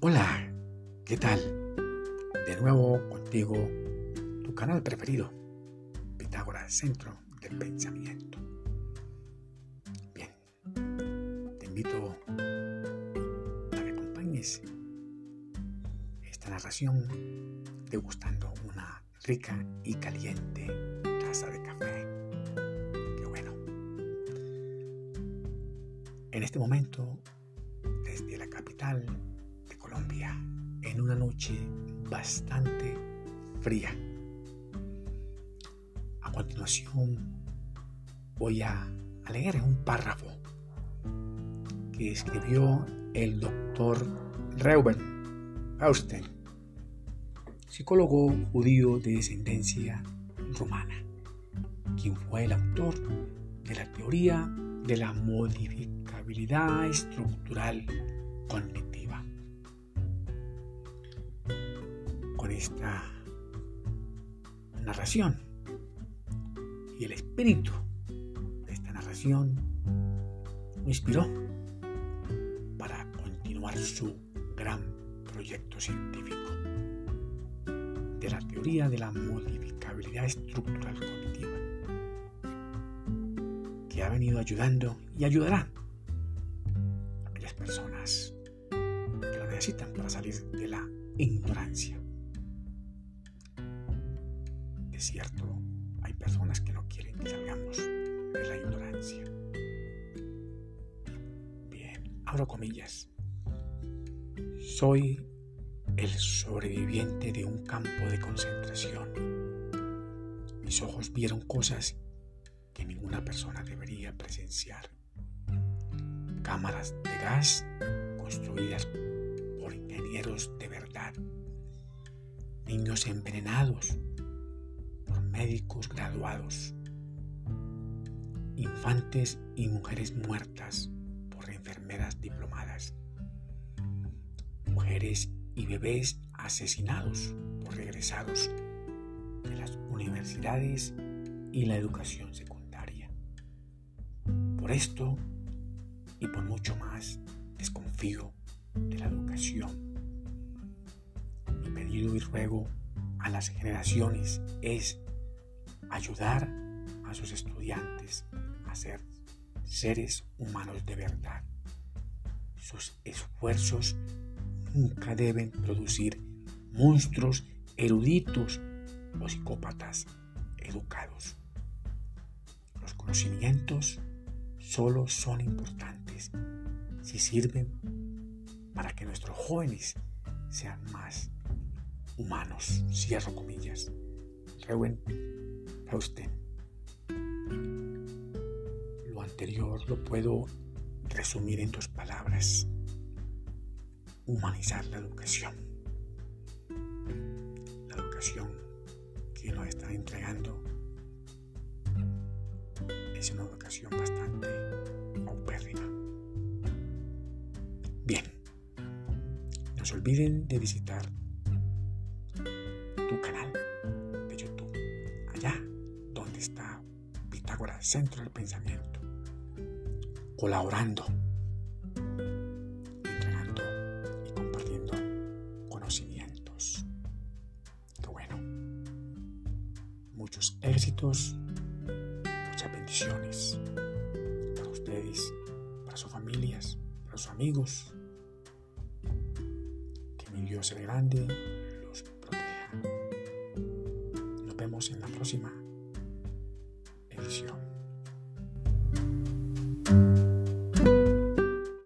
Hola, ¿qué tal? De nuevo contigo, tu canal preferido, Pitágoras Centro del Pensamiento. Bien, te invito a que acompañes esta narración degustando una rica y caliente taza de café. Qué bueno. En este momento, desde la capital, en una noche bastante fría, continuación voy a, leer un párrafo que escribió el doctor Reuben Austen, psicólogo judío de descendencia romana, quien fue el autor de la teoría de la modificabilidad estructural cognitiva. Con esta narración y el espíritu de esta narración me inspiró para continuar su gran proyecto científico de la teoría de la modificabilidad estructural cognitiva, que ha venido ayudando y ayudará a aquellas personas que lo necesitan para salir de la ignorancia. Cierto, hay personas que no quieren que salgamos de la ignorancia. Bien, abro comillas. Soy el sobreviviente de un campo de concentración. Mis ojos vieron cosas que ninguna persona debería presenciar. Cámaras de gas construidas por ingenieros de verdad. Niños envenenados médicos graduados, infantes y mujeres muertas por enfermeras diplomadas, mujeres y bebés asesinados por regresados de las universidades y la educación secundaria. Por esto y por mucho más desconfío de la educación. Mi pedido y ruego a las generaciones es ayudar a sus estudiantes a ser seres humanos de verdad. Sus esfuerzos nunca deben producir monstruos eruditos o psicópatas educados. Los conocimientos solo son importantes si sirven para que nuestros jóvenes sean más humanos. Cierro comillas. Rewen usted. Lo anterior lo puedo resumir en dos palabras. Humanizar la educación. La educación que nos está entregando es una educación bastante paupérrima. Bien, no se olviden de visitar tu canal está Pitágoras, centro del pensamiento, colaborando, entregando y compartiendo conocimientos. Qué bueno. Muchos éxitos, muchas bendiciones para ustedes, para sus familias, para sus amigos. Que mi Dios el grande los proteja. Nos vemos en la próxima 也行。